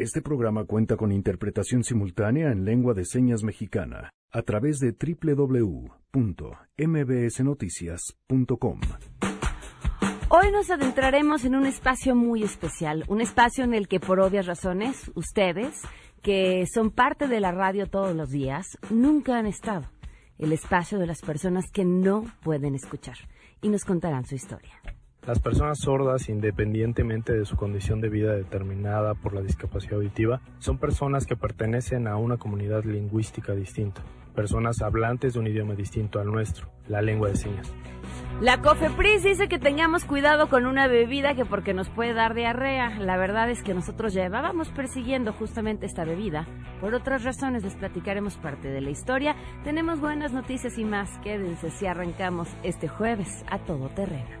Este programa cuenta con interpretación simultánea en lengua de señas mexicana a través de www.mbsnoticias.com. Hoy nos adentraremos en un espacio muy especial, un espacio en el que por obvias razones ustedes, que son parte de la radio todos los días, nunca han estado. El espacio de las personas que no pueden escuchar y nos contarán su historia. Las personas sordas, independientemente de su condición de vida determinada por la discapacidad auditiva, son personas que pertenecen a una comunidad lingüística distinta, personas hablantes de un idioma distinto al nuestro, la lengua de señas. La COFEPRIS dice que tengamos cuidado con una bebida que porque nos puede dar diarrea. La verdad es que nosotros llevábamos persiguiendo justamente esta bebida. Por otras razones les platicaremos parte de la historia. Tenemos buenas noticias y más. Quédense si arrancamos este jueves a todo terreno.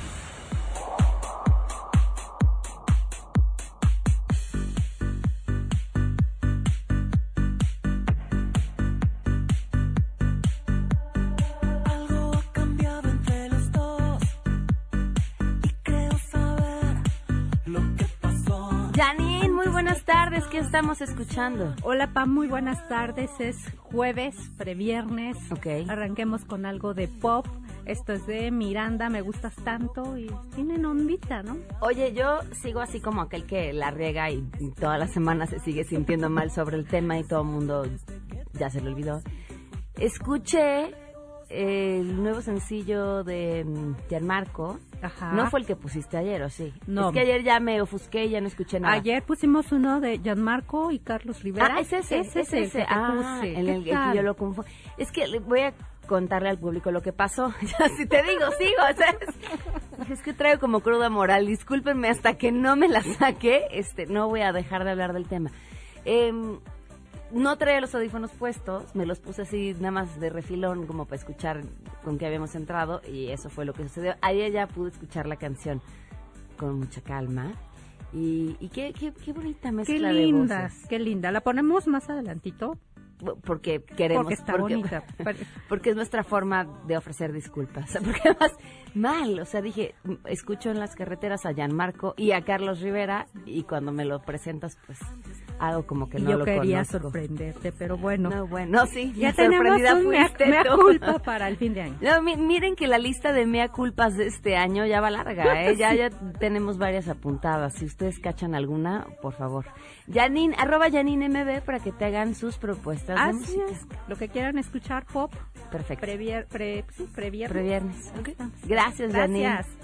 Buenas tardes. ¿Qué estamos escuchando? Hola Pam, muy buenas tardes. Es jueves, previernes. Ok. Arranquemos con algo de pop. Esto es de Miranda, me gustas tanto y tienen ondita, ¿no? Oye, yo sigo así como aquel que la riega y, y todas las semanas se sigue sintiendo mal sobre el tema y todo el mundo ya se lo olvidó. Escuché el nuevo sencillo de mm, Gianmarco. Ajá. No fue el que pusiste ayer, ¿o sí? No. Es que ayer ya me ofusqué y ya no escuché nada. Ayer pusimos uno de Gianmarco y Carlos Rivera. Ah, es ese, es ese. que te ah, puse. en ¿Qué el, que tal? yo lo confundo. Es que le voy a contarle al público lo que pasó. Ya si te digo, sigo, ¿sabes? Es que traigo como cruda moral. Discúlpenme hasta que no me la saque, este, no voy a dejar de hablar del tema. Em, no traía los audífonos puestos, me los puse así nada más de refilón como para escuchar con qué habíamos entrado y eso fue lo que sucedió. Ayer ya pude escuchar la canción con mucha calma y, y qué, qué, qué bonita mezcla Qué de linda, voces. qué linda. La ponemos más adelantito porque queremos porque está bonita. porque es nuestra forma de ofrecer disculpas porque además mal o sea dije escucho en las carreteras a Gianmarco y a Carlos Rivera y cuando me lo presentas pues hago como que no yo lo quería conozco sorprenderte, pero bueno. no bueno no, sí ya tenemos un mea, mea culpa para el fin de año. No, mi- miren que la lista de mea culpas de este año ya va larga, ¿eh? Ya, ya tenemos varias apuntadas. Si ustedes cachan alguna, por favor. Janine, arroba Janine MB para que te hagan sus propuestas de Así música. es. Lo que quieran escuchar, pop, Perfecto. previer, pre, sí, previernes. Previernes. Ahí estamos. Gracias, Janine. Gracias.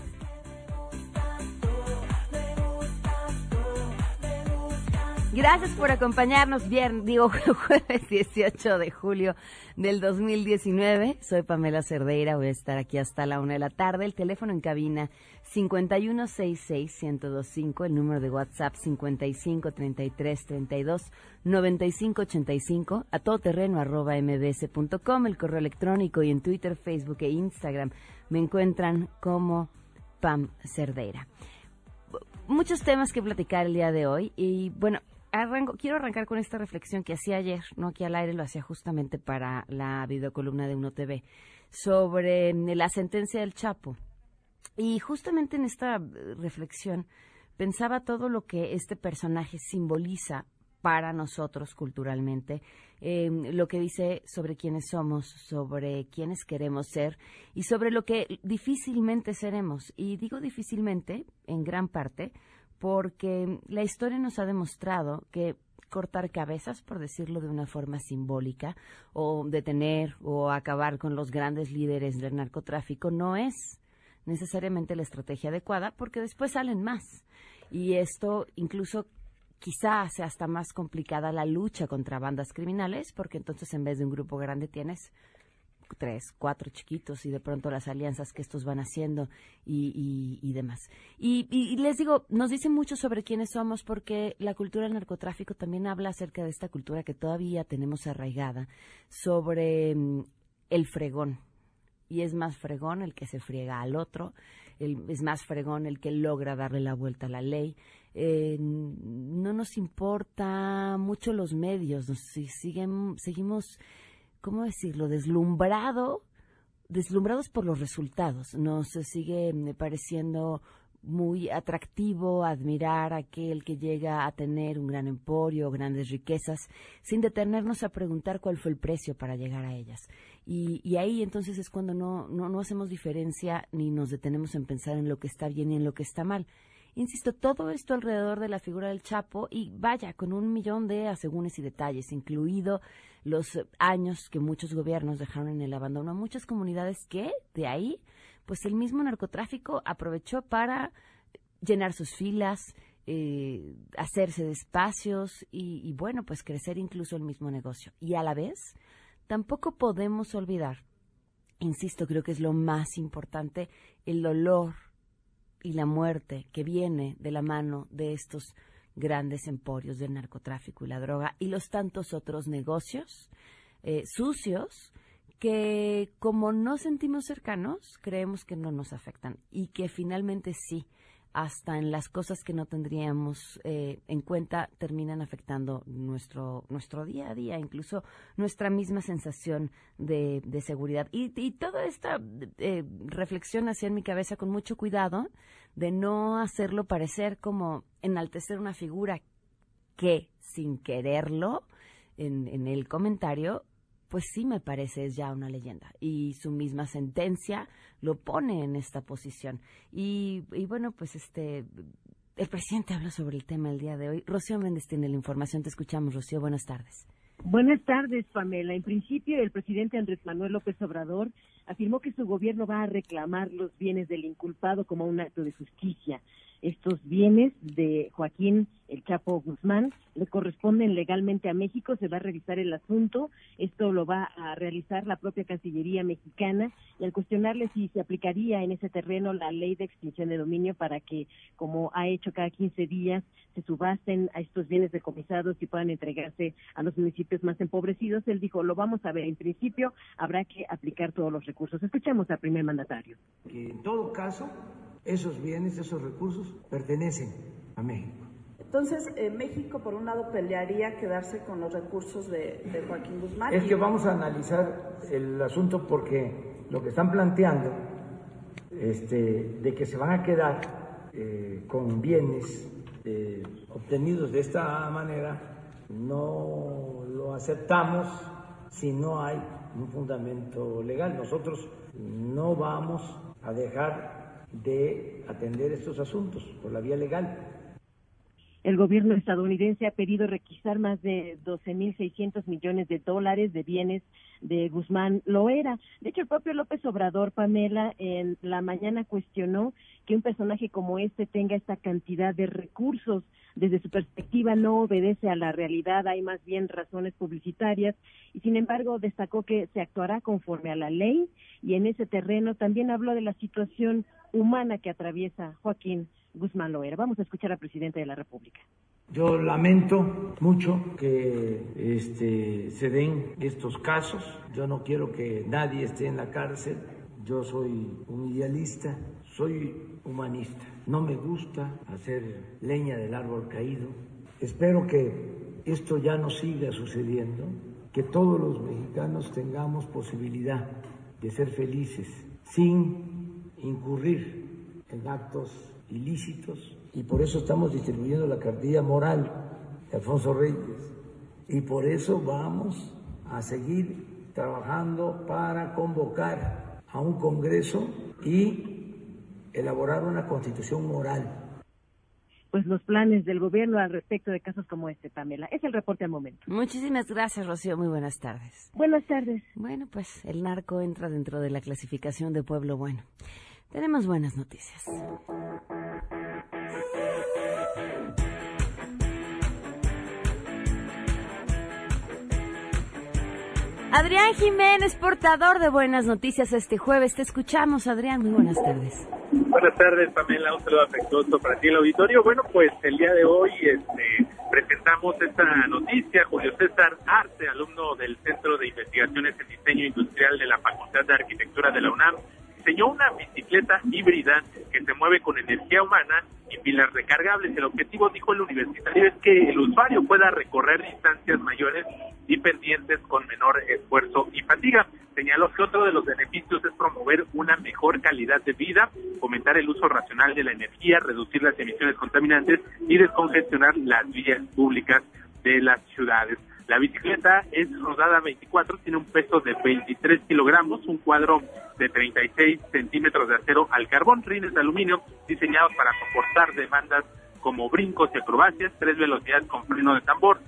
Gracias por acompañarnos viernes, digo jueves 18 de julio del 2019. Soy Pamela Cerdeira, voy a estar aquí hasta la una de la tarde. El teléfono en cabina 5166-1025, el número de WhatsApp 5533329585, a todoterreno arroba mbs.com, el correo electrónico y en Twitter, Facebook e Instagram me encuentran como Pam Cerdeira muchos temas que platicar el día de hoy y bueno, arranco, quiero arrancar con esta reflexión que hacía ayer, no aquí al aire, lo hacía justamente para la videocolumna de Uno TV, sobre la sentencia del Chapo. Y justamente en esta eh, reflexión pensaba todo lo que este personaje simboliza para nosotros culturalmente, eh, lo que dice sobre quiénes somos, sobre quiénes queremos ser y sobre lo que difícilmente seremos. Y digo difícilmente, en gran parte, porque la historia nos ha demostrado que cortar cabezas, por decirlo de una forma simbólica, o detener o acabar con los grandes líderes del narcotráfico no es necesariamente la estrategia adecuada, porque después salen más. Y esto incluso quizá sea hasta más complicada la lucha contra bandas criminales, porque entonces en vez de un grupo grande tienes tres, cuatro chiquitos y de pronto las alianzas que estos van haciendo y, y, demás. Y, y- y les digo, nos dice mucho sobre quiénes somos porque la cultura del narcotráfico también habla acerca de esta cultura que todavía tenemos arraigada sobre mm, el fregón. Y es más fregón el que se friega al otro, el- es más fregón el que logra darle la vuelta a la ley. Eh, no nos importa mucho los medios, nos si- siguen, seguimos ¿cómo decirlo?, deslumbrado deslumbrados por los resultados. Nos sigue mm, pareciendo muy atractivo admirar a aquel que llega a tener un gran emporio, grandes riquezas, sin detenernos a preguntar cuál fue el precio para llegar a ellas. Y, y ahí entonces es cuando no, no, no hacemos diferencia ni nos detenemos en pensar en lo que está bien y en lo que está mal. Insisto, todo esto alrededor de la figura del Chapo y vaya, con un millón de asegúnes y detalles, incluido los años que muchos gobiernos dejaron en el abandono a muchas comunidades que de ahí pues el mismo narcotráfico aprovechó para llenar sus filas, eh, hacerse de espacios y, bueno, pues crecer incluso el mismo negocio. Y a la vez, tampoco podemos olvidar, insisto, creo que es lo más importante, el dolor y la muerte que viene de la mano de estos grandes emporios del narcotráfico y la droga y los tantos otros negocios eh, sucios que como no sentimos cercanos, creemos que no nos afectan y que finalmente sí, hasta en las cosas que no tendríamos eh, en cuenta terminan afectando nuestro nuestro día a día, incluso nuestra misma sensación de, de seguridad. Y, y, toda esta eh, reflexión hacía en mi cabeza con mucho cuidado de no hacerlo parecer como enaltecer una figura que sin quererlo en, en el comentario pues sí me parece es ya una leyenda. Y su misma sentencia lo pone en esta posición. Y, y bueno, pues este, el presidente habla sobre el tema el día de hoy. Rocío Méndez tiene la información. Te escuchamos, Rocío. Buenas tardes. Buenas tardes, Pamela. En principio, el presidente Andrés Manuel López Obrador afirmó que su gobierno va a reclamar los bienes del inculpado como un acto de justicia estos bienes de Joaquín El Chapo Guzmán le corresponden legalmente a México, se va a revisar el asunto, esto lo va a realizar la propia Cancillería mexicana y al cuestionarle si se aplicaría en ese terreno la ley de extinción de dominio para que, como ha hecho cada 15 días, se subasten a estos bienes decomisados y puedan entregarse a los municipios más empobrecidos, él dijo, lo vamos a ver, en principio habrá que aplicar todos los recursos. Escuchemos al primer mandatario. Que en todo caso esos bienes, esos recursos pertenecen a México. Entonces, eh, México, por un lado, pelearía quedarse con los recursos de, de Joaquín Guzmán. Es que vamos a analizar el asunto porque lo que están planteando, este, de que se van a quedar eh, con bienes eh, obtenidos de esta manera, no lo aceptamos si no hay un fundamento legal. Nosotros no vamos a dejar de atender estos asuntos por la vía legal. El gobierno estadounidense ha pedido requisar más de 12.600 millones de dólares de bienes de Guzmán Loera. De hecho, el propio López Obrador, Pamela, en la mañana cuestionó que un personaje como este tenga esta cantidad de recursos. Desde su perspectiva no obedece a la realidad, hay más bien razones publicitarias y sin embargo destacó que se actuará conforme a la ley y en ese terreno también habló de la situación humana que atraviesa Joaquín Guzmán Loera. Vamos a escuchar al presidente de la República. Yo lamento mucho que este, se den estos casos. Yo no quiero que nadie esté en la cárcel. Yo soy un idealista, soy humanista. No me gusta hacer leña del árbol caído. Espero que esto ya no siga sucediendo, que todos los mexicanos tengamos posibilidad de ser felices sin incurrir en actos ilícitos y por eso estamos distribuyendo la cartilla moral de Alfonso Reyes y por eso vamos a seguir trabajando para convocar a un Congreso y elaborar una constitución moral. Pues los planes del gobierno al respecto de casos como este, Pamela. Es el reporte al momento. Muchísimas gracias, Rocío. Muy buenas tardes. Buenas tardes. Bueno, pues el narco entra dentro de la clasificación de pueblo bueno. Tenemos buenas noticias. Adrián Jiménez, portador de buenas noticias este jueves. Te escuchamos, Adrián. Muy buenas tardes. Buenas tardes, Pamela. Un saludo afectuoso para ti, el auditorio. Bueno, pues el día de hoy este, presentamos esta noticia. Julio César Arce, alumno del Centro de Investigaciones en Diseño Industrial de la Facultad de Arquitectura de la UNAM, diseñó una híbrida que se mueve con energía humana y pilas recargables. El objetivo, dijo el universitario, es que el usuario pueda recorrer distancias mayores y pendientes con menor esfuerzo y fatiga. Señaló que otro de los beneficios es promover una mejor calidad de vida, fomentar el uso racional de la energía, reducir las emisiones contaminantes y descongestionar las vías públicas de las ciudades. La bicicleta es rodada 24, tiene un peso de 23 kilogramos, un cuadro de 36 centímetros de acero al carbón, rines de aluminio diseñados para soportar demandas como brincos y acrobacias, tres velocidades con freno de tambor,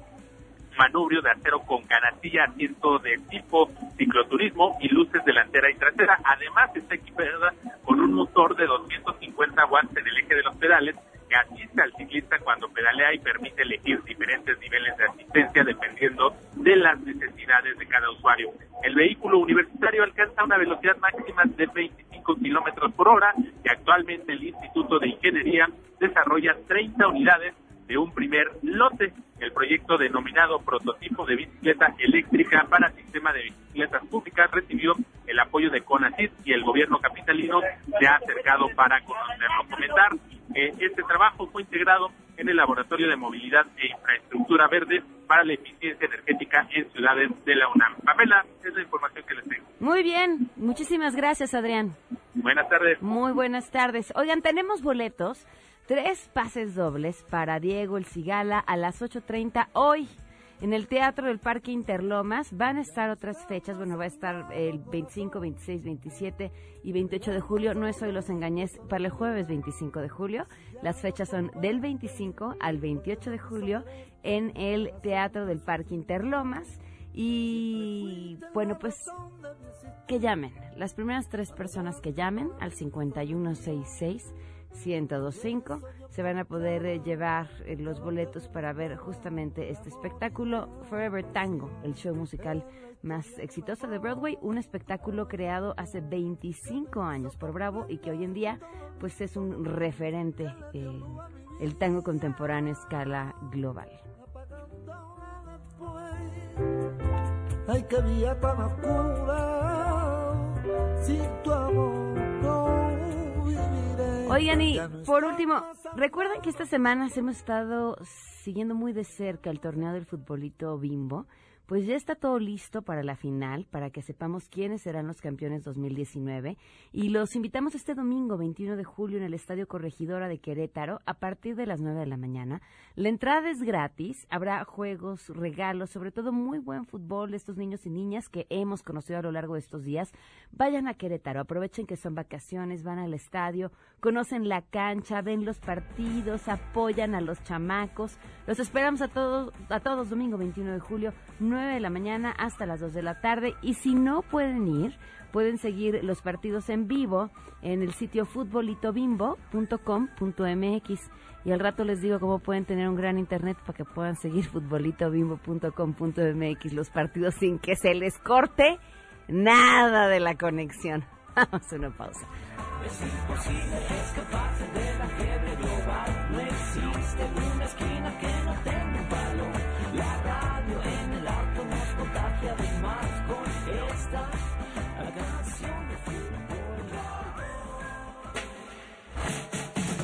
manubrio de acero con canastilla, asiento de tipo cicloturismo y luces delantera y trasera. Además está equipada con un motor de 250 watts en el eje de los pedales que asiste al ciclista cuando pedalea y permite elegir diferentes niveles de asistencia dependiendo de las necesidades de cada usuario. El vehículo universitario alcanza una velocidad máxima de 25 kilómetros por hora y actualmente el Instituto de Ingeniería desarrolla 30 unidades de un primer lote. El proyecto denominado Prototipo de Bicicleta Eléctrica para Sistema de Bicicletas Públicas recibió el apoyo de CONACYT y el gobierno capitalino se ha acercado para conocerlo. Comentar que este trabajo fue integrado en el Laboratorio de Movilidad e Infraestructura Verde para la Eficiencia Energética en Ciudades de la UNAM. Pamela, es la información que les tengo. Muy bien, muchísimas gracias Adrián. Buenas tardes. Muy buenas tardes. Oigan, tenemos boletos, tres pases dobles para Diego El Cigala a las 8.30 hoy. En el Teatro del Parque Interlomas van a estar otras fechas, bueno, va a estar el 25, 26, 27 y 28 de julio, no es hoy los engañés, para el jueves 25 de julio. Las fechas son del 25 al 28 de julio en el Teatro del Parque Interlomas. Y bueno, pues que llamen. Las primeras tres personas que llamen al 5166 1025 se van a poder eh, llevar eh, los boletos para ver justamente este espectáculo Forever Tango, el show musical más exitoso de Broadway, un espectáculo creado hace 25 años por Bravo y que hoy en día pues es un referente en el tango contemporáneo a escala global. Tan oscura, tu amor. Oigan, y por último, recuerden que estas semanas hemos estado siguiendo muy de cerca el torneo del futbolito bimbo. Pues ya está todo listo para la final, para que sepamos quiénes serán los campeones 2019. Y los invitamos este domingo 21 de julio en el Estadio Corregidora de Querétaro a partir de las 9 de la mañana. La entrada es gratis, habrá juegos, regalos, sobre todo muy buen fútbol de estos niños y niñas que hemos conocido a lo largo de estos días. Vayan a Querétaro, aprovechen que son vacaciones, van al estadio, conocen la cancha, ven los partidos, apoyan a los chamacos. Los esperamos a todos, a todos domingo 21 de julio, 9 de la mañana hasta las 2 de la tarde. Y si no pueden ir, pueden seguir los partidos en vivo en el sitio futbolitobimbo.com.mx. Y al rato les digo cómo pueden tener un gran internet para que puedan seguir futbolitobimbo.com.mx los partidos sin que se les corte nada de la conexión. Vamos a una pausa. Es imposible escaparse de la fiebre global. No existe esquina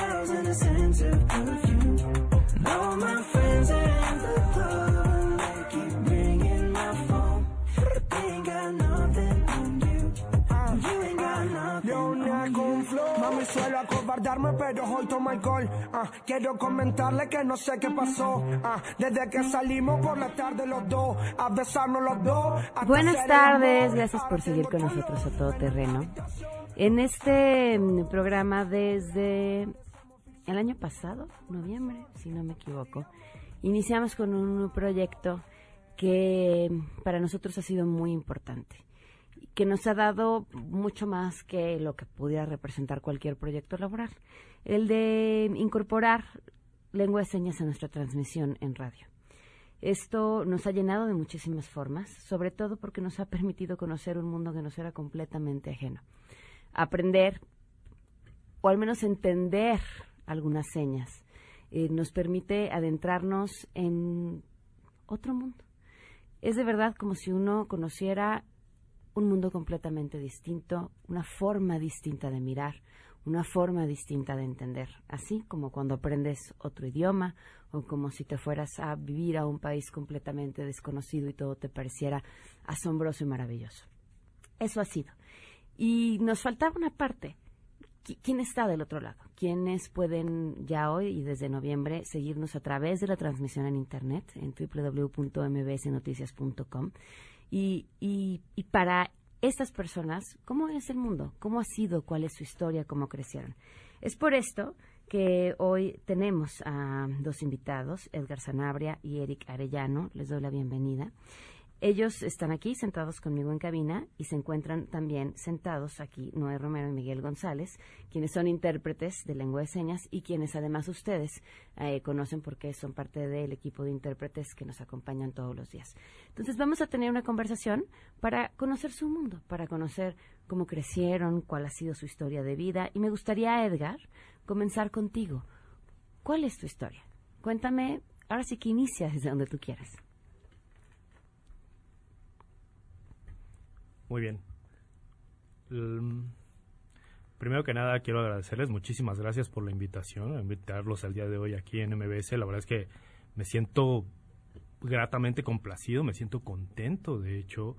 Smoke clouds and a sense of perfume. Now my friends are in the club and they keep ringing my phone, but they ain't got nothing on you. You ain't got nothing on con flow. Mami, suelo acobardarme, pero hoy tomo alcohol. Ah, quiero comentarle que no sé qué pasó. Ah, desde que salimos por la tarde los dos, a besarnos los dos. hasta Buenas tardes, gracias por seguir con nosotros a todo terreno. En este mm, programa desde el año pasado, noviembre, si no me equivoco, iniciamos con un proyecto que para nosotros ha sido muy importante. que nos ha dado mucho más que lo que pudiera representar cualquier proyecto laboral. El de incorporar lengua de señas a nuestra transmisión en radio. Esto nos ha llenado de muchísimas formas, sobre todo porque nos ha permitido conocer un mundo que nos era completamente ajeno. Aprender, o al menos entender algunas señas, eh, nos permite adentrarnos en otro mundo. Es de verdad como si uno conociera un mundo completamente distinto, una forma distinta de mirar, una forma distinta de entender, así como cuando aprendes otro idioma o como si te fueras a vivir a un país completamente desconocido y todo te pareciera asombroso y maravilloso. Eso ha sido. Y nos faltaba una parte. ¿Quién está del otro lado? ¿Quiénes pueden ya hoy y desde noviembre seguirnos a través de la transmisión en Internet en www.mbsnoticias.com? Y, y, y para estas personas, ¿cómo es el mundo? ¿Cómo ha sido? ¿Cuál es su historia? ¿Cómo crecieron? Es por esto que hoy tenemos a dos invitados, Edgar Sanabria y Eric Arellano. Les doy la bienvenida. Ellos están aquí sentados conmigo en cabina y se encuentran también sentados aquí Noé Romero y Miguel González, quienes son intérpretes de lengua de señas y quienes además ustedes eh, conocen porque son parte del equipo de intérpretes que nos acompañan todos los días. Entonces vamos a tener una conversación para conocer su mundo, para conocer cómo crecieron, cuál ha sido su historia de vida y me gustaría, Edgar, comenzar contigo. ¿Cuál es tu historia? Cuéntame, ahora sí que inicia desde donde tú quieras. Muy bien. primero que nada, quiero agradecerles. Muchísimas gracias por la invitación, a invitarlos al día de hoy aquí en MBS. La verdad es que me siento gratamente complacido, me siento contento, de hecho,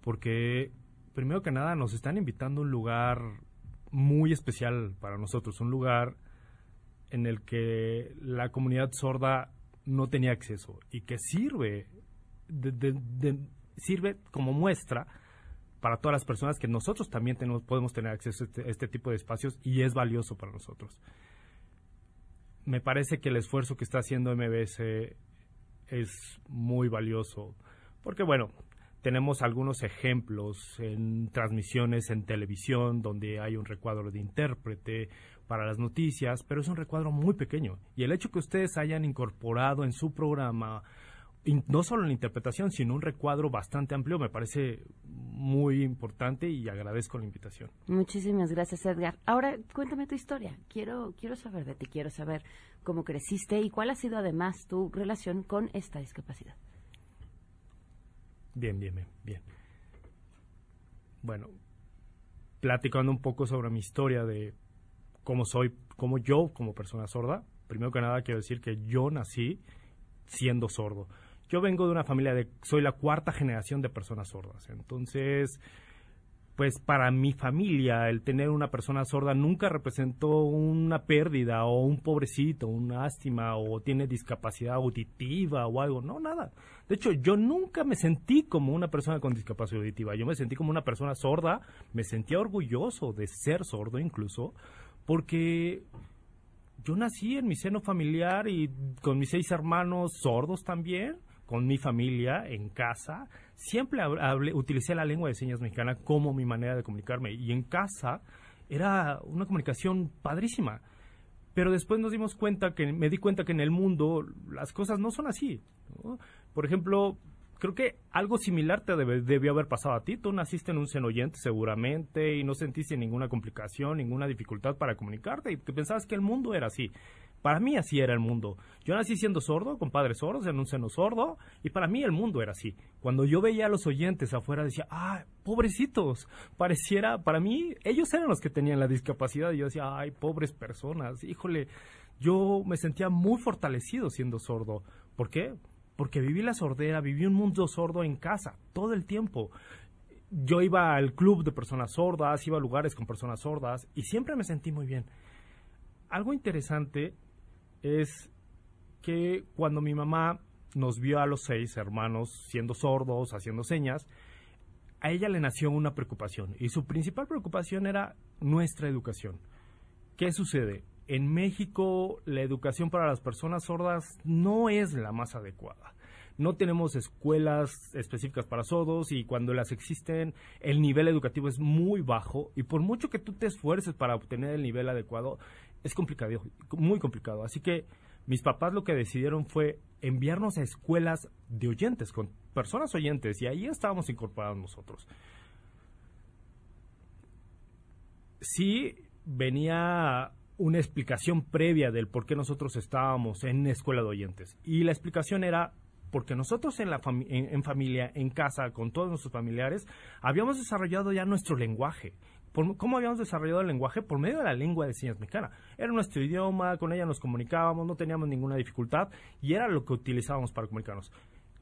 porque primero que nada nos están invitando a un lugar muy especial para nosotros, un lugar en el que la comunidad sorda no tenía acceso y que sirve sirve como muestra para todas las personas que nosotros también tenemos, podemos tener acceso a este, este, tipo de espacios y es valioso para nosotros. Me parece que el esfuerzo que está haciendo MBS es muy valioso, porque bueno, tenemos algunos ejemplos en transmisiones en televisión donde hay un recuadro de intérprete para las noticias, pero es un recuadro muy pequeño. Y el hecho que ustedes hayan incorporado en su programa no solo la interpretación, sino un recuadro bastante amplio, me parece muy importante y agradezco la invitación. Muchísimas gracias, Edgar. Ahora, cuéntame tu historia. Quiero, quiero saber de ti, quiero saber cómo creciste y cuál ha sido además tu relación con esta discapacidad. Bien, bien, bien, bien. Bueno, platicando un poco sobre mi historia de cómo soy, cómo yo como persona sorda, primero que nada quiero decir que yo nací siendo sordo yo vengo de una familia de, soy la cuarta generación de personas sordas. Entonces, pues para mi familia el tener una persona sorda nunca representó una pérdida o un pobrecito, una ástima o tiene discapacidad auditiva o algo, no, nada. De hecho, yo nunca me sentí como una persona con discapacidad auditiva, yo me sentí como una persona sorda, me sentía orgulloso de ser sordo incluso, porque yo nací en mi seno familiar y con mis seis hermanos sordos también con mi familia en casa, siempre utilicé la lengua de señas mexicana como mi manera de comunicarme. Y en casa era una comunicación padrísima. Pero después nos dimos cuenta que, me di cuenta que en el mundo las cosas no son así. Por ejemplo, creo que algo similar te debió haber pasado a ti. Tú naciste en un seno oyente seguramente y no sentiste ninguna complicación, ninguna dificultad para comunicarte y que pensabas que el mundo era así. Para mí así era el mundo. Yo nací siendo sordo, con padres sordos, en un seno sordo, y para mí el mundo era así. Cuando yo veía a los oyentes afuera, decía, ah, pobrecitos, pareciera, para mí, ellos eran los que tenían la discapacidad, y yo decía, ay, pobres personas, híjole, yo me sentía muy fortalecido siendo sordo. ¿Por qué? Porque viví la sordera, viví un mundo sordo en casa, todo el tiempo. Yo iba al club de personas sordas, iba a lugares con personas sordas, y siempre me sentí muy bien. Algo interesante es que cuando mi mamá nos vio a los seis hermanos siendo sordos, haciendo señas, a ella le nació una preocupación y su principal preocupación era nuestra educación. ¿Qué sucede? En México la educación para las personas sordas no es la más adecuada. no tenemos escuelas específicas para sordos y cuando las existen el nivel educativo es muy bajo y por mucho que tú te esfuerces para obtener el nivel adecuado, es complicado, muy complicado. Así que mis papás lo que decidieron fue enviarnos a escuelas de oyentes, con personas oyentes, y ahí estábamos incorporados nosotros. Sí venía una explicación previa del por qué nosotros estábamos en escuela de oyentes. Y la explicación era porque nosotros en, la en, familia, en casa, con todos nuestros familiares, habíamos desarrollado ya nuestro lenguaje. ¿Cómo habíamos desarrollado el lenguaje? Por medio de la lengua de señas mexicana. Era nuestro idioma, con ella nos comunicábamos, no teníamos ninguna dificultad y era lo que utilizábamos para comunicarnos.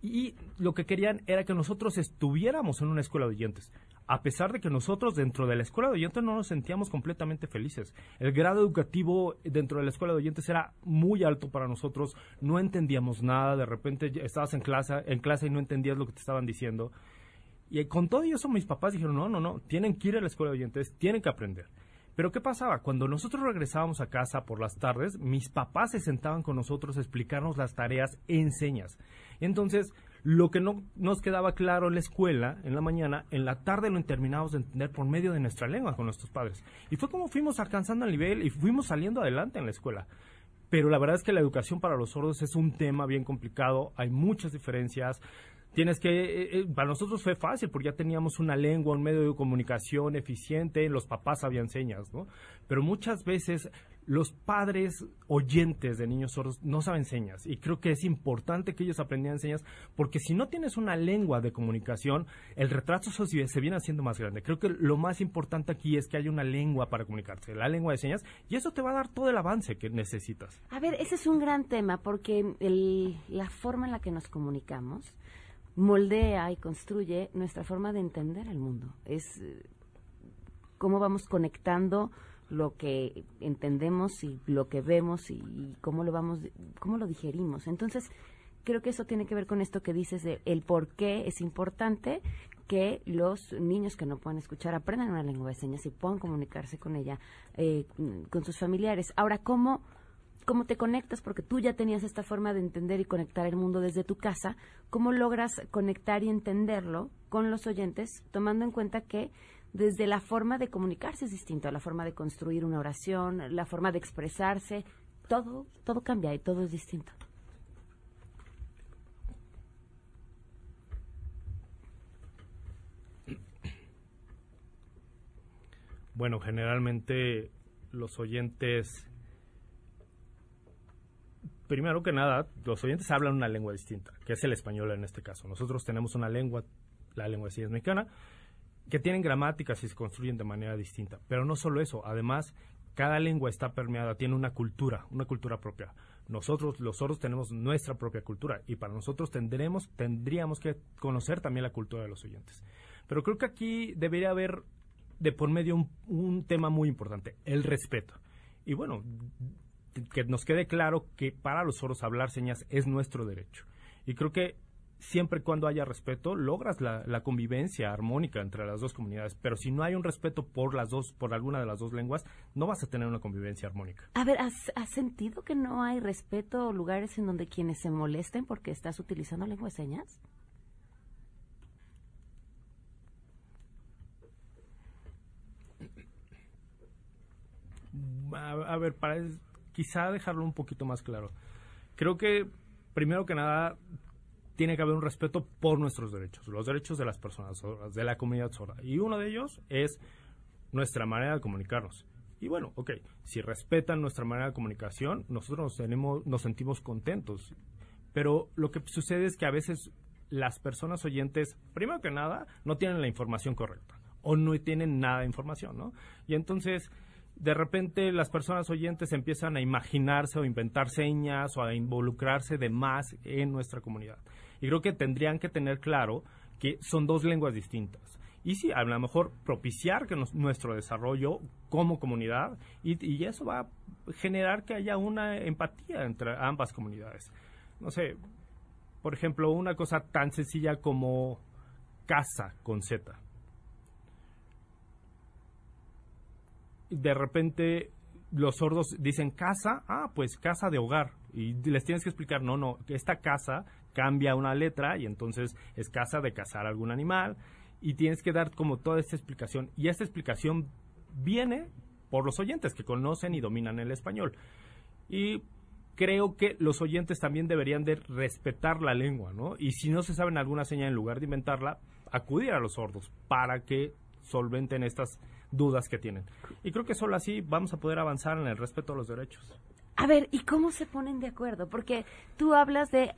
Y lo que querían era que nosotros estuviéramos en una escuela de oyentes a pesar de que nosotros dentro de la escuela de oyentes no nos sentíamos completamente felices. El grado educativo dentro de la escuela de oyentes era muy alto para nosotros, no entendíamos nada, de repente estabas en clase, en clase y no entendías lo que te estaban diciendo. Y con todo eso mis papás dijeron, no, no, no, tienen que ir a la escuela de oyentes, tienen que aprender. Pero ¿qué pasaba? Cuando nosotros regresábamos a casa por las tardes, mis papás se sentaban con nosotros a explicarnos las tareas en señas. Entonces, lo que no nos quedaba claro en la escuela, en la mañana, en la tarde lo terminábamos de entender por medio de nuestra lengua con nuestros padres. Y fue como fuimos alcanzando el nivel y fuimos saliendo adelante en la escuela. Pero la verdad es que la educación para los sordos es un tema bien complicado, hay muchas diferencias tienes que, eh, eh, para nosotros fue fácil porque ya teníamos una lengua, un medio de comunicación eficiente, los papás sabían señas, ¿no? Pero muchas veces los padres oyentes de niños sordos no saben señas y creo que es importante que ellos aprendan señas porque si no tienes una lengua de comunicación, el retraso se viene haciendo más grande. Creo que lo más importante aquí es que haya una lengua para comunicarse, la lengua de señas, y eso te va a dar todo el avance que necesitas. A ver, ese es un gran tema porque la forma en la que nos comunicamos moldea y construye nuestra forma de entender el mundo. Es eh, cómo vamos conectando lo que entendemos y lo que vemos y, cómo lo vamos cómo lo digerimos. Entonces, creo que eso tiene que ver con esto que dices de el por qué es importante que los niños que no pueden escuchar aprendan una lengua de señas y puedan comunicarse con ella, eh, con sus familiares. Ahora, ¿cómo cómo te conectas, porque tú ya tenías esta forma de entender y conectar el mundo desde tu casa, cómo logras conectar y entenderlo con los oyentes, tomando en cuenta que desde la forma de comunicarse es distinto, la forma de construir una oración, la forma de expresarse, todo, todo cambia y todo es distinto. Bueno, generalmente los oyentes primero que nada, los oyentes hablan una lengua distinta, que es el español en este caso. Nosotros tenemos una lengua, la lengua de señas mexicana, que tienen gramáticas y se construyen de manera distinta. Pero no solo eso, además, cada lengua está permeada, tiene una cultura, una cultura propia. Nosotros, los sordos, tenemos nuestra propia cultura y para nosotros tendremos, tendríamos que conocer también la cultura de los oyentes. Pero creo que aquí debería haber de por medio un, un tema muy importante, el respeto. Y bueno, que nos quede claro que para los sordos hablar señas es nuestro derecho. Y creo que siempre y cuando haya respeto, logras la, convivencia armónica entre las dos comunidades. Pero si no hay un respeto por las dos, por alguna de las dos lenguas, no vas a tener una convivencia armónica. A ver, ¿has, sentido que no hay respeto o lugares en donde quienes se molesten porque estás utilizando lengua de señas? a ver, para, quizá dejarlo un poquito más claro. Creo que, primero que nada, tiene que haber un respeto por nuestros derechos, los derechos de las personas sordas, de la comunidad sorda. Y uno de ellos es nuestra manera de comunicarnos. Y bueno, ok, si respetan nuestra manera de comunicación, nosotros nos, tenemos, nos sentimos contentos. Pero lo que sucede es que a veces las personas oyentes, primero que nada, no tienen la información correcta o no tienen nada de información, ¿no? Y entonces de repente las personas oyentes empiezan a imaginarse o inventar señas o a involucrarse de más en nuestra comunidad. Y creo que tendrían que tener claro que son dos lenguas distintas. Y sí, a lo mejor propiciar que nuestro desarrollo como comunidad y, y, eso va a generar que haya una empatía entre ambas comunidades. No sé, por ejemplo, una cosa tan sencilla como casa con Z de repente los sordos dicen casa, ah, pues casa de hogar. Y les tienes que explicar, no, no, esta casa cambia una letra y entonces es casa de cazar algún animal. Y tienes que dar como toda esta explicación. Y esta explicación viene por los oyentes que conocen y dominan el español. Y creo que los oyentes también deberían de respetar la lengua, ¿no? Y si no se saben alguna señal en lugar de inventarla, acudir a los sordos para que solventen estas dudas que tienen. Y creo que solo así vamos a poder avanzar en el respeto a los derechos. A ver, ¿y cómo se ponen de acuerdo? Porque tú hablas de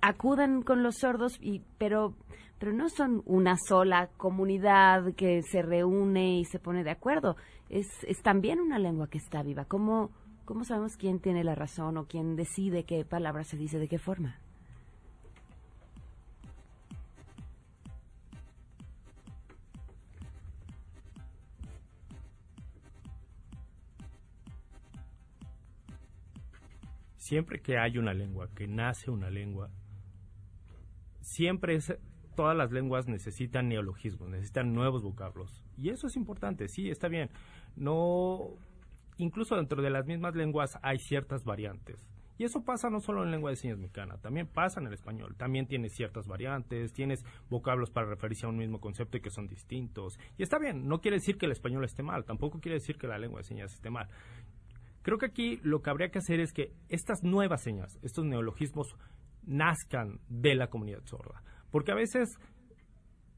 acudan con los sordos, y, pero, pero no son una sola comunidad que se reúne y se pone de acuerdo. Es, es también una lengua que está viva. ¿Cómo, ¿Cómo sabemos quién tiene la razón o quién decide qué palabra se dice de qué forma? Siempre que hay una lengua, que nace una lengua, siempre todas las lenguas necesitan neologismos, necesitan nuevos vocablos. Y eso es importante, sí, está bien. No incluso dentro de las mismas lenguas hay ciertas variantes. Y eso pasa no solo en lengua de señas mexicana, también pasa en el español. También tienes ciertas variantes, tienes vocablos para referirse a un mismo concepto y que son distintos. Y está bien, no quiere decir que el español esté mal, tampoco quiere decir que la lengua de señas esté mal. Creo que aquí lo que habría que hacer es que estas nuevas señas, estos neologismos, nazcan de la comunidad sorda. Porque a veces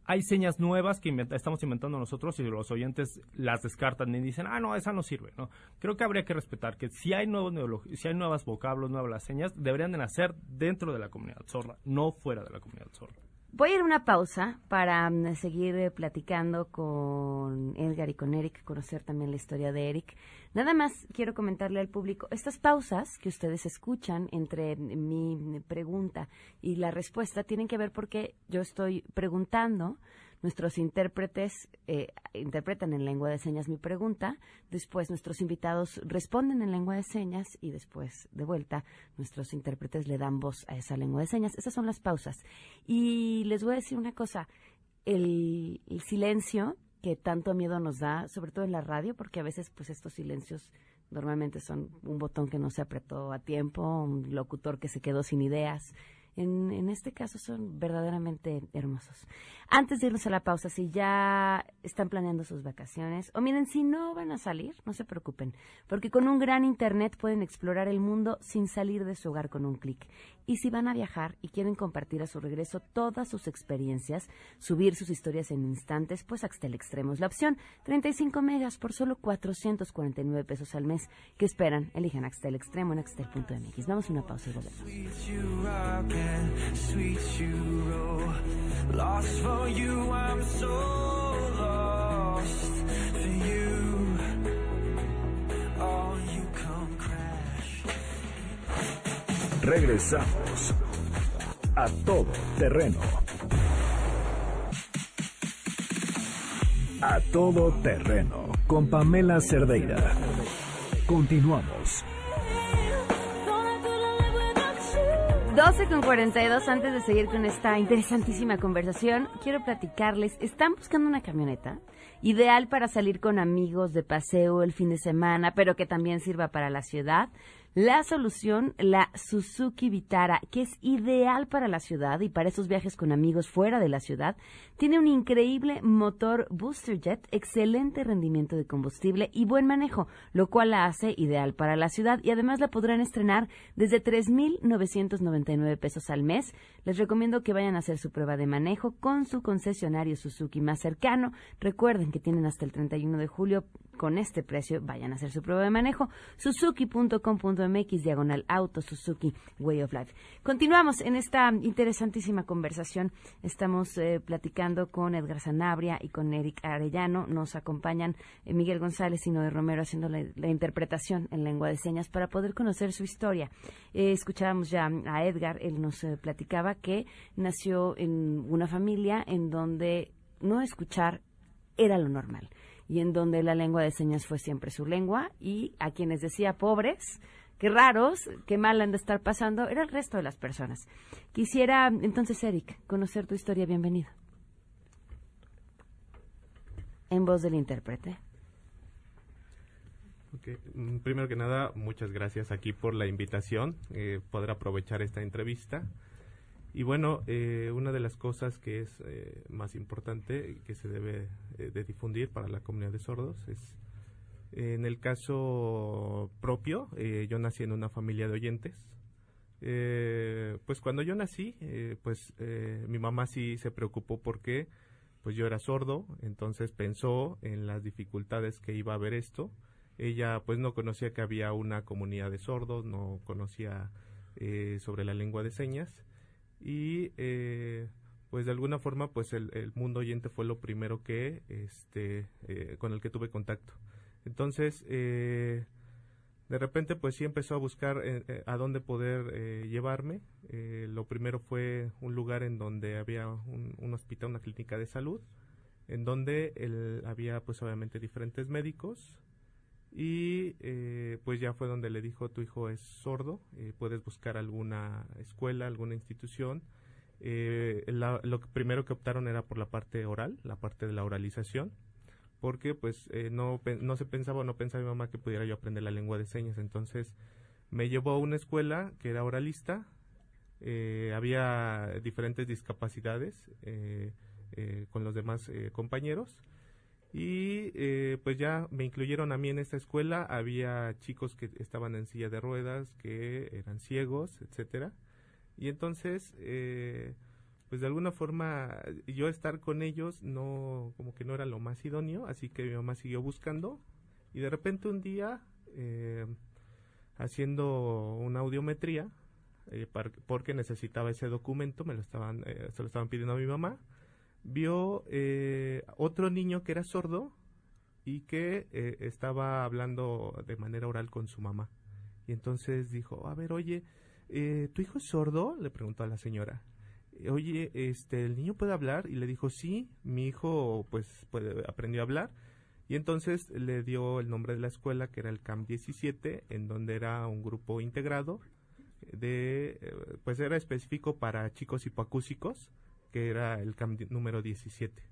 hay señas nuevas que estamos inventando nosotros y los oyentes las descartan y dicen, ah, no, esa no sirve, ¿no? Creo que habría que respetar que si hay nuevos si hay nuevas vocablos, nuevas señas, deberían de nacer dentro de la comunidad sorda, no fuera de la comunidad sorda. Voy a ir a una pausa para mm, seguir eh, platicando con Edgar y con Eric, conocer también la historia de Eric. Nada más quiero comentarle al público, estas pausas que ustedes escuchan entre mi pregunta y la respuesta tienen que ver porque yo estoy preguntando Nuestros intérpretes eh, interpretan en lengua de señas mi pregunta, después nuestros invitados responden en lengua de señas y después, de vuelta, nuestros intérpretes le dan voz a esa lengua de señas. Esas son las pausas. Y les voy a decir una cosa, el, silencio que tanto miedo nos da, sobre todo en la radio, porque a veces pues estos silencios normalmente son un botón que no se apretó a tiempo, un locutor que se quedó sin ideas, en, en este caso son verdaderamente hermosos. Antes de irnos a la pausa, si ya están planeando sus vacaciones, o miren, si no van a salir, no se preocupen, porque con un gran Internet pueden explorar el mundo sin salir de su hogar con un clic. Y si van a viajar y quieren compartir a su regreso todas sus experiencias, subir sus historias en instantes, pues Axtel Extremo es la opción. 35 megas por solo 449 pesos al mes. ¿Qué esperan? Elijan Axtel Extremo en axtel.mx. Vamos a una pausa y volvemos. Regresamos a todo terreno. A todo terreno con Pamela Cerdeira. Continuamos. 12 con 42, antes de seguir con esta interesantísima conversación, quiero platicarles, ¿están buscando una camioneta? Ideal para salir con amigos de paseo el fin de semana, pero que también sirva para la ciudad. La solución, la Suzuki Vitara, que es ideal para la ciudad y para esos viajes con amigos fuera de la ciudad, tiene un increíble motor Booster Jet, excelente rendimiento de combustible y buen manejo, lo cual la hace ideal para la ciudad y además la podrán estrenar desde 3.999 pesos al mes. Les recomiendo que vayan a hacer su prueba de manejo con su concesionario Suzuki más cercano. Recuerden que tienen hasta el 31 de julio con este precio. Vayan a hacer su prueba de manejo. Suzuki.com.mx diagonal auto Suzuki Way of Life. Continuamos en esta interesantísima conversación. Estamos eh, platicando con Edgar Sanabria y con Eric Arellano. Nos acompañan eh, Miguel González y Noé Romero haciendo la, interpretación en lengua de señas para poder conocer su historia. Eh, escuchábamos ya a Edgar. Él nos platicaba que nació en una familia en donde no escuchar era lo normal y en donde la lengua de señas fue siempre su lengua y a quienes decía pobres, qué raros, qué mal han de estar pasando, era el resto de las personas. Quisiera entonces, Eric, conocer tu historia. Bienvenido. En voz del intérprete. Mm, Primero que nada, muchas gracias aquí por la invitación, eh, poder aprovechar esta entrevista. Y bueno, eh, una de las cosas que es eh, más importante que se debe eh, difundir para la comunidad de sordos es, en el caso propio, eh, yo nací en una familia de oyentes. Eh, pues cuando yo nací, pues mi mamá sí se preocupó porque pues yo era sordo, entonces pensó en las dificultades que iba a haber esto. Ella pues no conocía que había una comunidad de sordos, no conocía sobre la lengua de señas y eh, pues de alguna forma pues el, el mundo oyente fue lo primero que este eh, con el que tuve contacto. Entonces eh, de repente pues sí empezó a buscar eh, eh, a dónde poder llevarme. Lo primero fue un lugar en donde había un, un hospital, una clínica de salud, en donde el- había pues obviamente diferentes médicos y eh, pues ya fue donde le dijo tu hijo es sordo, eh, puedes buscar alguna escuela, alguna institución. Eh, la- lo que primero que optaron era por la parte oral, la parte de la oralización porque pues eh, no, no se pensaba no pensaba mi mamá que pudiera yo aprender la lengua de señas. Entonces me llevó a una escuela que era oralista, eh, había diferentes discapacidades con los demás compañeros y eh, pues ya me incluyeron a mí en esta escuela, había chicos que estaban en silla de ruedas, que eran ciegos, etcétera. Y entonces, eh, pues de alguna forma yo estar con ellos no como que no era lo más idóneo así que mi mamá siguió buscando y de repente un día eh, haciendo una audiometría eh, porque necesitaba ese documento me lo estaban eh, se lo estaban pidiendo a mi mamá vio eh, otro niño que era sordo y que eh, estaba hablando de manera oral con su mamá. Y entonces dijo a ver oye eh, tu hijo es sordo le preguntó a la señora. Oye, este, el niño puede hablar y le dijo sí, mi hijo pues puede, aprendió a hablar y entonces le dio el nombre de la escuela que era el CAM 17 en donde era un grupo integrado de eh, pues era específico para chicos hipoacúsicos que era el CAM número 17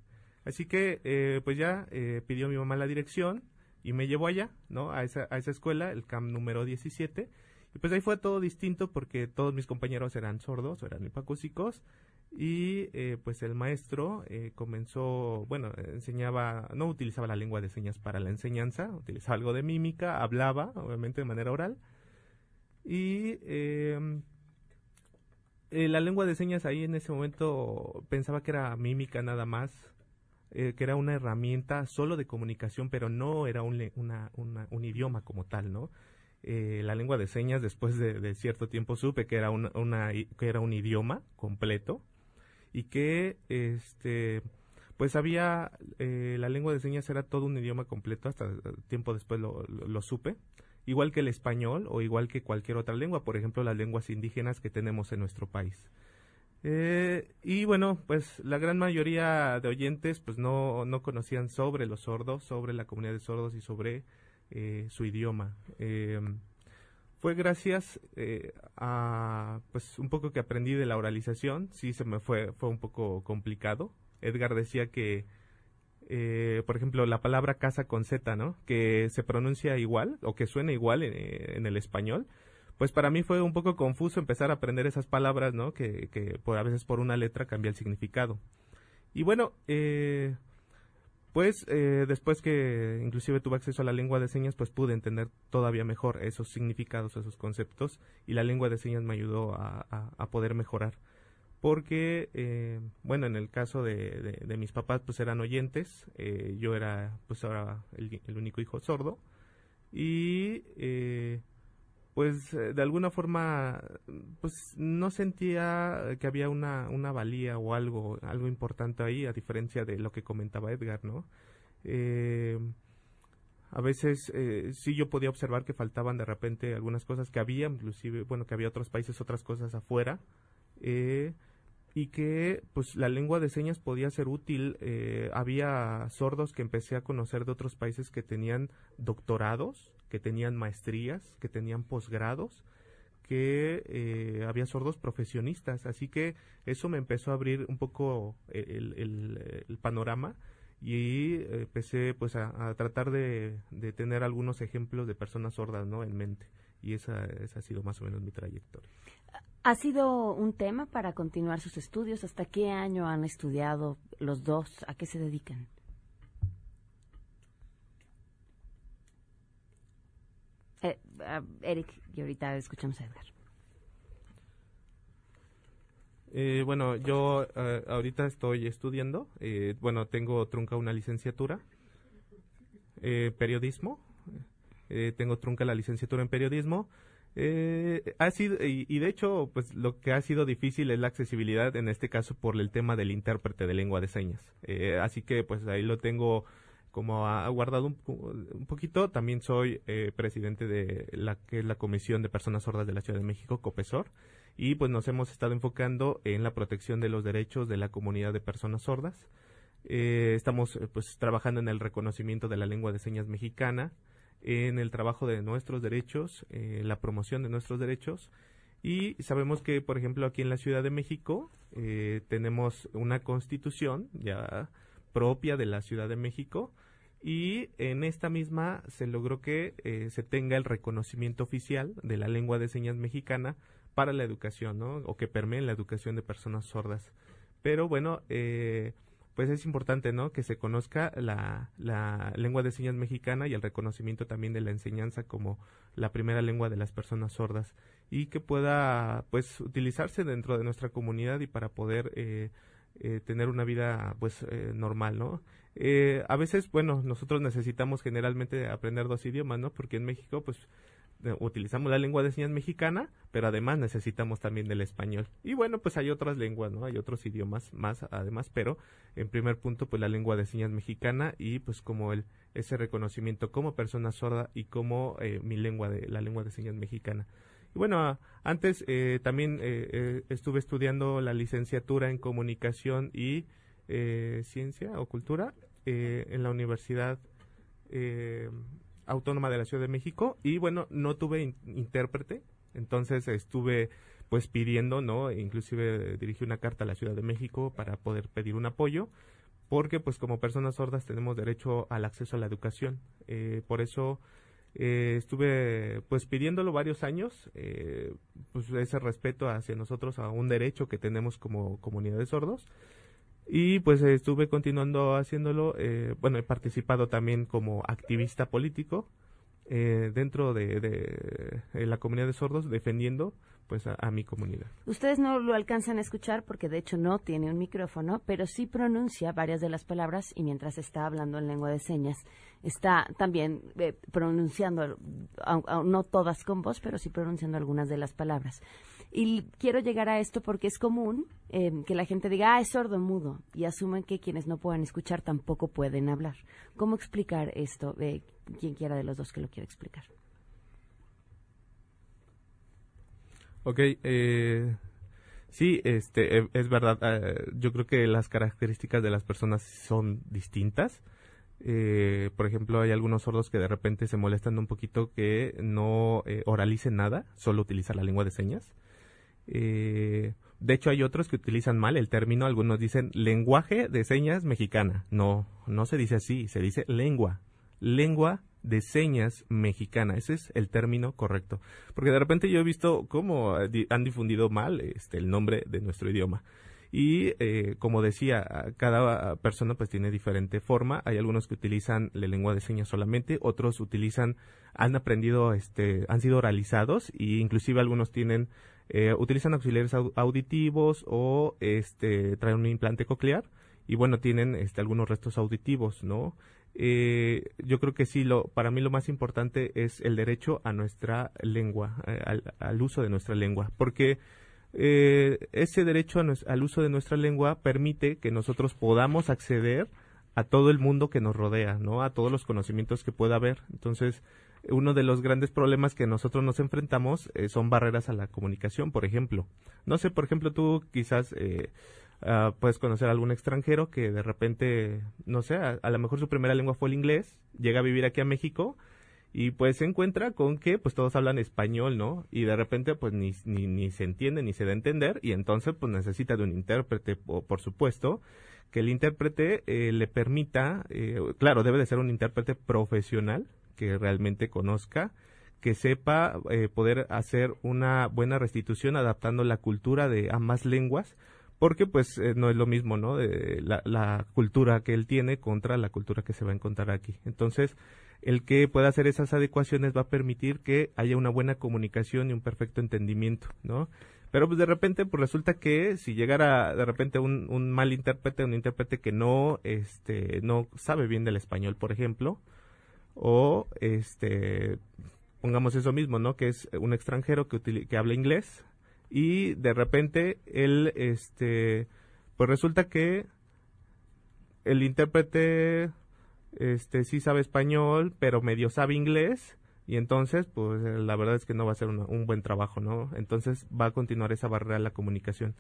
así que eh, pues ya eh, pidió mi mamá la dirección y me llevó allá no a esa a esa escuela el CAM número 17 y pues ahí fue todo distinto porque todos mis compañeros eran sordos, eran hipacúsicos. Y eh, pues el maestro comenzó, bueno, enseñaba, no utilizaba la lengua de señas para la enseñanza, utilizaba algo de mímica, hablaba, obviamente de manera oral. Y eh, eh, la lengua de señas ahí en ese momento pensaba que era mímica nada más, eh, que era una herramienta solo de comunicación, pero no era un, una- una- un idioma como tal, ¿no? eh, la lengua de señas después de, cierto tiempo supe que era una, una que era un idioma completo y que este pues había eh, la lengua de señas era todo un idioma completo hasta tiempo después lo supe igual que el español o igual que cualquier otra lengua por ejemplo las lenguas indígenas que tenemos en nuestro país Eh, y bueno, pues la gran mayoría de oyentes pues no, no conocían sobre los sordos, sobre la comunidad de sordos y sobre eh, su idioma. Eh, fue gracias eh, a pues un poco que aprendí de la oralización, sí se me fue, fue un poco complicado. Edgar decía que, eh, por ejemplo, la palabra casa con Z, ¿no? Que se pronuncia igual o que suena igual en, en el español. Pues para mí fue un poco confuso empezar a aprender esas palabras, ¿no? Que, por, a veces por una letra cambia el significado. Y bueno, eh, pues eh, después que inclusive tuve acceso a la lengua de señas, pues pude entender todavía mejor esos significados, esos conceptos, y la lengua de señas me ayudó a- a poder mejorar. Porque, eh, bueno, en el caso de, de- mis papás, pues eran oyentes, eh, yo era pues ahora el, único hijo sordo, y eh, pues de alguna forma pues no sentía que había una, una valía o algo algo importante ahí a diferencia de lo que comentaba Edgar no Eh, a veces eh, sí yo podía observar que faltaban de repente algunas cosas que había inclusive bueno que había otros países otras cosas afuera eh, y que pues la lengua de señas podía ser útil. Eh, había sordos que empecé a conocer de otros países que tenían doctorados, que tenían maestrías, que tenían posgrados, que eh, había sordos profesionistas. Así que eso me empezó a abrir un poco el, el- panorama y empecé pues a, a tratar de, de tener algunos ejemplos de personas sordas, ¿no? En mente. Y esa, esa ha sido más o menos mi trayectoria. ¿Ha sido un tema para continuar sus estudios? ¿Hasta qué año han estudiado los dos? ¿A qué se dedican? Eh, ah, Eric, y ahorita escuchamos a Edgar. Eh, bueno, yo eh, ahorita estoy estudiando, eh, bueno, tengo trunca una licenciatura, eh, periodismo, eh, tengo trunca la licenciatura en periodismo. Eh, ha sido, y, y de hecho, pues lo que ha sido difícil es la accesibilidad, en este caso por el tema del intérprete de lengua de señas. Eh, así que pues ahí lo tengo como ha guardado un, un poquito. También soy eh, presidente de la que es la Comisión de Personas Sordas de la Ciudad de México, COPESOR, y pues nos hemos estado enfocando en la protección de los derechos de la comunidad de personas sordas. Eh, estamos pues trabajando en el reconocimiento de la lengua de señas mexicana, en el trabajo de nuestros derechos, la promoción de nuestros derechos y sabemos que, por ejemplo, aquí en la Ciudad de México eh, tenemos una constitución ya propia de la Ciudad de México y en esta misma se logró que eh, se tenga el reconocimiento oficial de la lengua de señas mexicana para la educación, ¿no? O que permee la educación de personas sordas. Pero bueno, eh, pues es importante, ¿no? Que se conozca la, la lengua de señas mexicana y el reconocimiento también de la enseñanza como la primera lengua de las personas sordas y que pueda, pues, utilizarse dentro de nuestra comunidad y para poder eh, eh, tener una vida, pues, eh, normal, ¿no? Eh, a veces, bueno, nosotros necesitamos generalmente aprender dos idiomas, ¿no? Porque en México, pues, utilizamos la lengua de señas mexicana, pero además necesitamos también del español. Y bueno, pues hay otras lenguas, ¿no? Hay otros idiomas más además, pero en primer punto pues la lengua de señas mexicana y pues como el ese reconocimiento como persona sorda y como eh, mi lengua de la lengua de señas mexicana. Y bueno, antes eh, también eh, eh, estuve estudiando la licenciatura en comunicación y eh, ciencia o cultura en la Universidad Autónoma de la Ciudad de México y bueno, no tuve in- intérprete, entonces estuve pues pidiendo, ¿no? Inclusive dirigí una carta a la Ciudad de México para poder pedir un apoyo porque pues como personas sordas tenemos derecho al acceso a la educación. Eh, por eso eh, estuve pues pidiéndolo varios años, eh, pues ese respeto hacia nosotros a un derecho que tenemos como comunidad de sordos. Y pues estuve continuando haciéndolo, eh, bueno, he participado también como activista político eh, dentro de, eh, la comunidad de sordos defendiendo pues a, a mi comunidad. Ustedes no lo alcanzan a escuchar porque de hecho no tiene un micrófono, pero sí pronuncia varias de las palabras y mientras está hablando en lengua de señas está también eh, pronunciando, au- no todas con voz, pero sí pronunciando algunas de las palabras. Y quiero llegar a esto porque es común eh, que la gente diga, ah, es sordo mudo, y asumen que quienes no pueden escuchar tampoco pueden hablar. ¿Cómo explicar esto? Eh, quien quiera de los dos que lo quiera explicar. Ok, eh, sí, este, eh, es verdad. eh, yo creo que las características de las personas son distintas. Eh, por ejemplo, hay algunos sordos que de repente se molestan un poquito que no eh, oralicen nada, solo utilizan la lengua de señas. Eh, de hecho, hay otros que utilizan mal el término. Algunos dicen lenguaje de señas mexicana. No, no se dice así, se dice lengua. Lengua de señas mexicana. Ese es el término correcto. Porque de repente yo he visto cómo eh, han difundido mal este, el nombre de nuestro idioma. Y eh, como decía, cada persona pues tiene diferente forma. Hay algunos que utilizan la lengua de señas solamente, otros utilizan, han aprendido, este, han sido oralizados y inclusive algunos tienen, eh, utilizan auxiliares au- auditivos o este, traen un implante coclear y bueno, tienen este, algunos restos auditivos, ¿no? Eh, yo creo que sí, lo, para mí lo más importante es el derecho a nuestra lengua, eh, al, uso de nuestra lengua, porque eh, ese derecho al uso de nuestra lengua permite que nosotros podamos acceder a todo el mundo que nos rodea, ¿no? A todos los conocimientos que pueda haber. Entonces, uno de los grandes problemas que nosotros nos enfrentamos eh, son barreras a la comunicación, por ejemplo. No sé, por ejemplo, tú quizás eh, ah, puedes conocer a algún extranjero que de repente, no sé, a, lo mejor su primera lengua fue el inglés, llega a vivir aquí a México y pues se encuentra con que pues todos hablan español, ¿no? Y de repente pues ni, ni, se entiende ni se da a entender y entonces pues necesita de un intérprete, po- por supuesto, que el intérprete eh, le permita, eh, claro, debe de ser un intérprete profesional que realmente conozca, que sepa eh, poder hacer una buena restitución adaptando la cultura de ambas lenguas, porque pues eh, no es lo mismo, ¿no? De la, cultura que él tiene contra la cultura que se va a encontrar aquí. Entonces, el que pueda hacer esas adecuaciones va a permitir que haya una buena comunicación y un perfecto entendimiento, ¿no? Pero pues de repente pues resulta que si llegara de repente un, un mal intérprete, un intérprete que no este no sabe bien del español, por ejemplo, o este pongamos eso mismo, ¿no? Que es un extranjero que utili- que habla inglés y de repente él este pues resulta que el intérprete este sí sabe español, pero medio sabe inglés y entonces pues la verdad es que no va a ser un buen trabajo, ¿no? Entonces va a continuar esa barrera de la comunicación.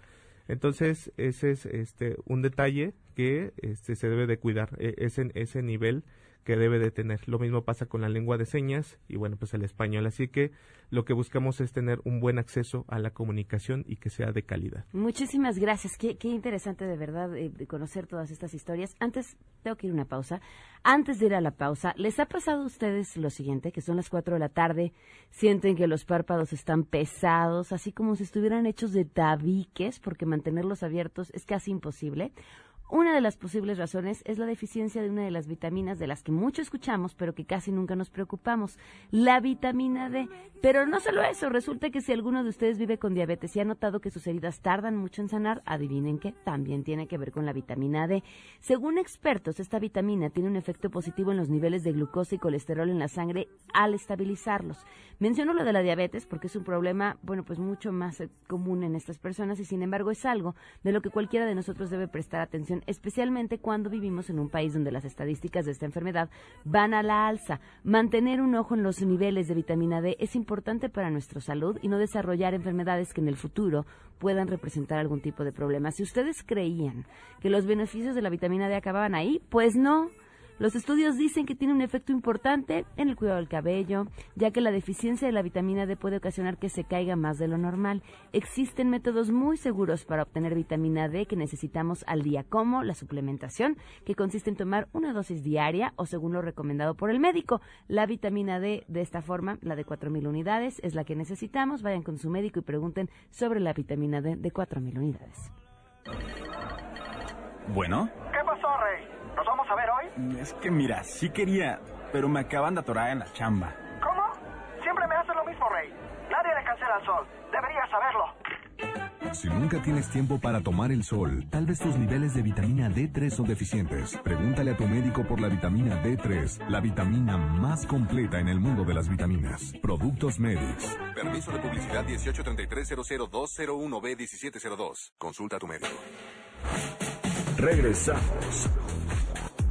Entonces ese es este un detalle que este se debe de cuidar, e- ese ese nivel que debe de tener. Lo mismo pasa con la lengua de señas y bueno, pues el español. Así que lo que buscamos es tener un buen acceso a la comunicación y que sea de calidad. Muchísimas gracias. Qué, interesante de verdad eh, conocer todas estas historias. Antes, tengo que ir a una pausa. Antes de ir a la pausa, ¿les ha pasado a ustedes lo siguiente? Que son las 4 de la tarde, sienten que los párpados están pesados, así como si estuvieran hechos de tabiques, porque mantenerlos abiertos es casi imposible. Una de las posibles razones es la deficiencia de una de las vitaminas de las que mucho escuchamos, pero que casi nunca nos preocupamos, la vitamina D. Pero no solo eso, resulta que si alguno de ustedes vive con diabetes y ha notado que sus heridas tardan mucho en sanar, adivinen que también tiene que ver con la vitamina D. Según expertos, esta vitamina tiene un efecto positivo en los niveles de glucosa y colesterol en la sangre al estabilizarlos. Menciono lo de la diabetes porque es un problema, bueno, pues mucho más eh, común en estas personas y sin embargo es algo de lo que cualquiera de nosotros debe prestar atención, especialmente cuando vivimos en un país donde las estadísticas de esta enfermedad van a la alza. Mantener un ojo en los niveles de vitamina D es importante para nuestra salud y no desarrollar enfermedades que en el futuro puedan representar algún tipo de problema. Si ustedes creían que los beneficios de la vitamina D acababan ahí, pues no. Los estudios dicen que tiene un efecto importante en el cuidado del cabello, ya que la deficiencia de la vitamina D puede ocasionar que se caiga más de lo normal. Existen métodos muy seguros para obtener vitamina D que necesitamos al día, como la suplementación, que consiste en tomar una dosis diaria o según lo recomendado por el médico. La vitamina D de esta forma, la de 4.000 unidades, es la que necesitamos. Vayan con su médico y pregunten sobre la vitamina D de 4.000 unidades. Bueno, ¿Qué pasó, Rey? ¿Nos vamos a ver hoy? es que mira, sí quería, pero me acaban de atorar en la chamba. ¿Cómo? Siempre me hace lo mismo, Rey. Nadie le cancela al sol. Deberías saberlo. Si nunca tienes tiempo para tomar el sol, tal vez tus niveles de vitamina D3 son deficientes. Pregúntale a tu médico por la vitamina D3, la vitamina más completa en el mundo de las vitaminas. Productos Medix. Permiso de publicidad 1833-00201B1702. Consulta a tu médico. Regresamos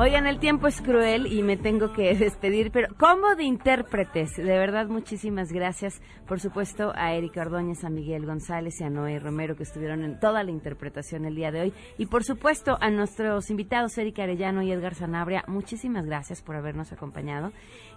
Oigan, el tiempo es cruel y me tengo que despedir, pero como de intérpretes, de verdad muchísimas gracias, por supuesto, a Erika Ordóñez, a Miguel González y a Noé Romero que estuvieron en toda la interpretación el día de hoy y por supuesto a nuestros invitados Erika Arellano y Edgar Sanabria, muchísimas gracias por habernos acompañado.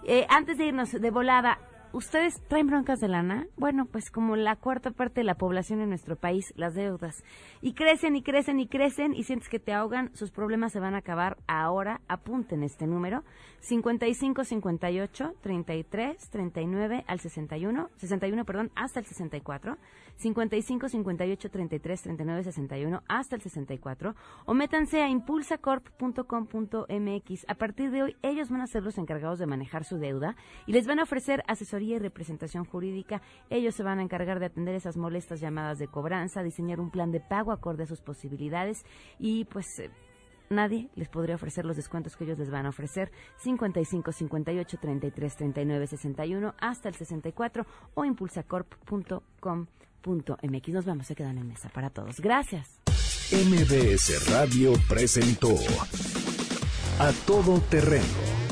Eh, antes de irnos de volada, ¿Ustedes traen broncas de lana? Bueno, pues como la cuarta parte de la población en nuestro país, las deudas. Y crecen y crecen y crecen y sientes que te ahogan, sus problemas se van a acabar ahora. Apunten este número, 55 58 33 39 al 61, 61, perdón, hasta el 64. 55 58 33 39 61 hasta el 64 o métanse a impulsacorp.com.mx. A partir de hoy ellos van a ser los encargados de manejar su deuda y les van a ofrecer y representación jurídica. Ellos se van a encargar de atender esas molestas llamadas de cobranza, diseñar un plan de pago acorde a sus posibilidades y pues eh, nadie les podría ofrecer los descuentos que ellos les van a ofrecer 55 58 33 39 61 hasta el 64 o impulsacorp.com.mx. Nos vamos, se quedan en mesa para todos. Gracias. MBS Radio presentó A Todo Terreno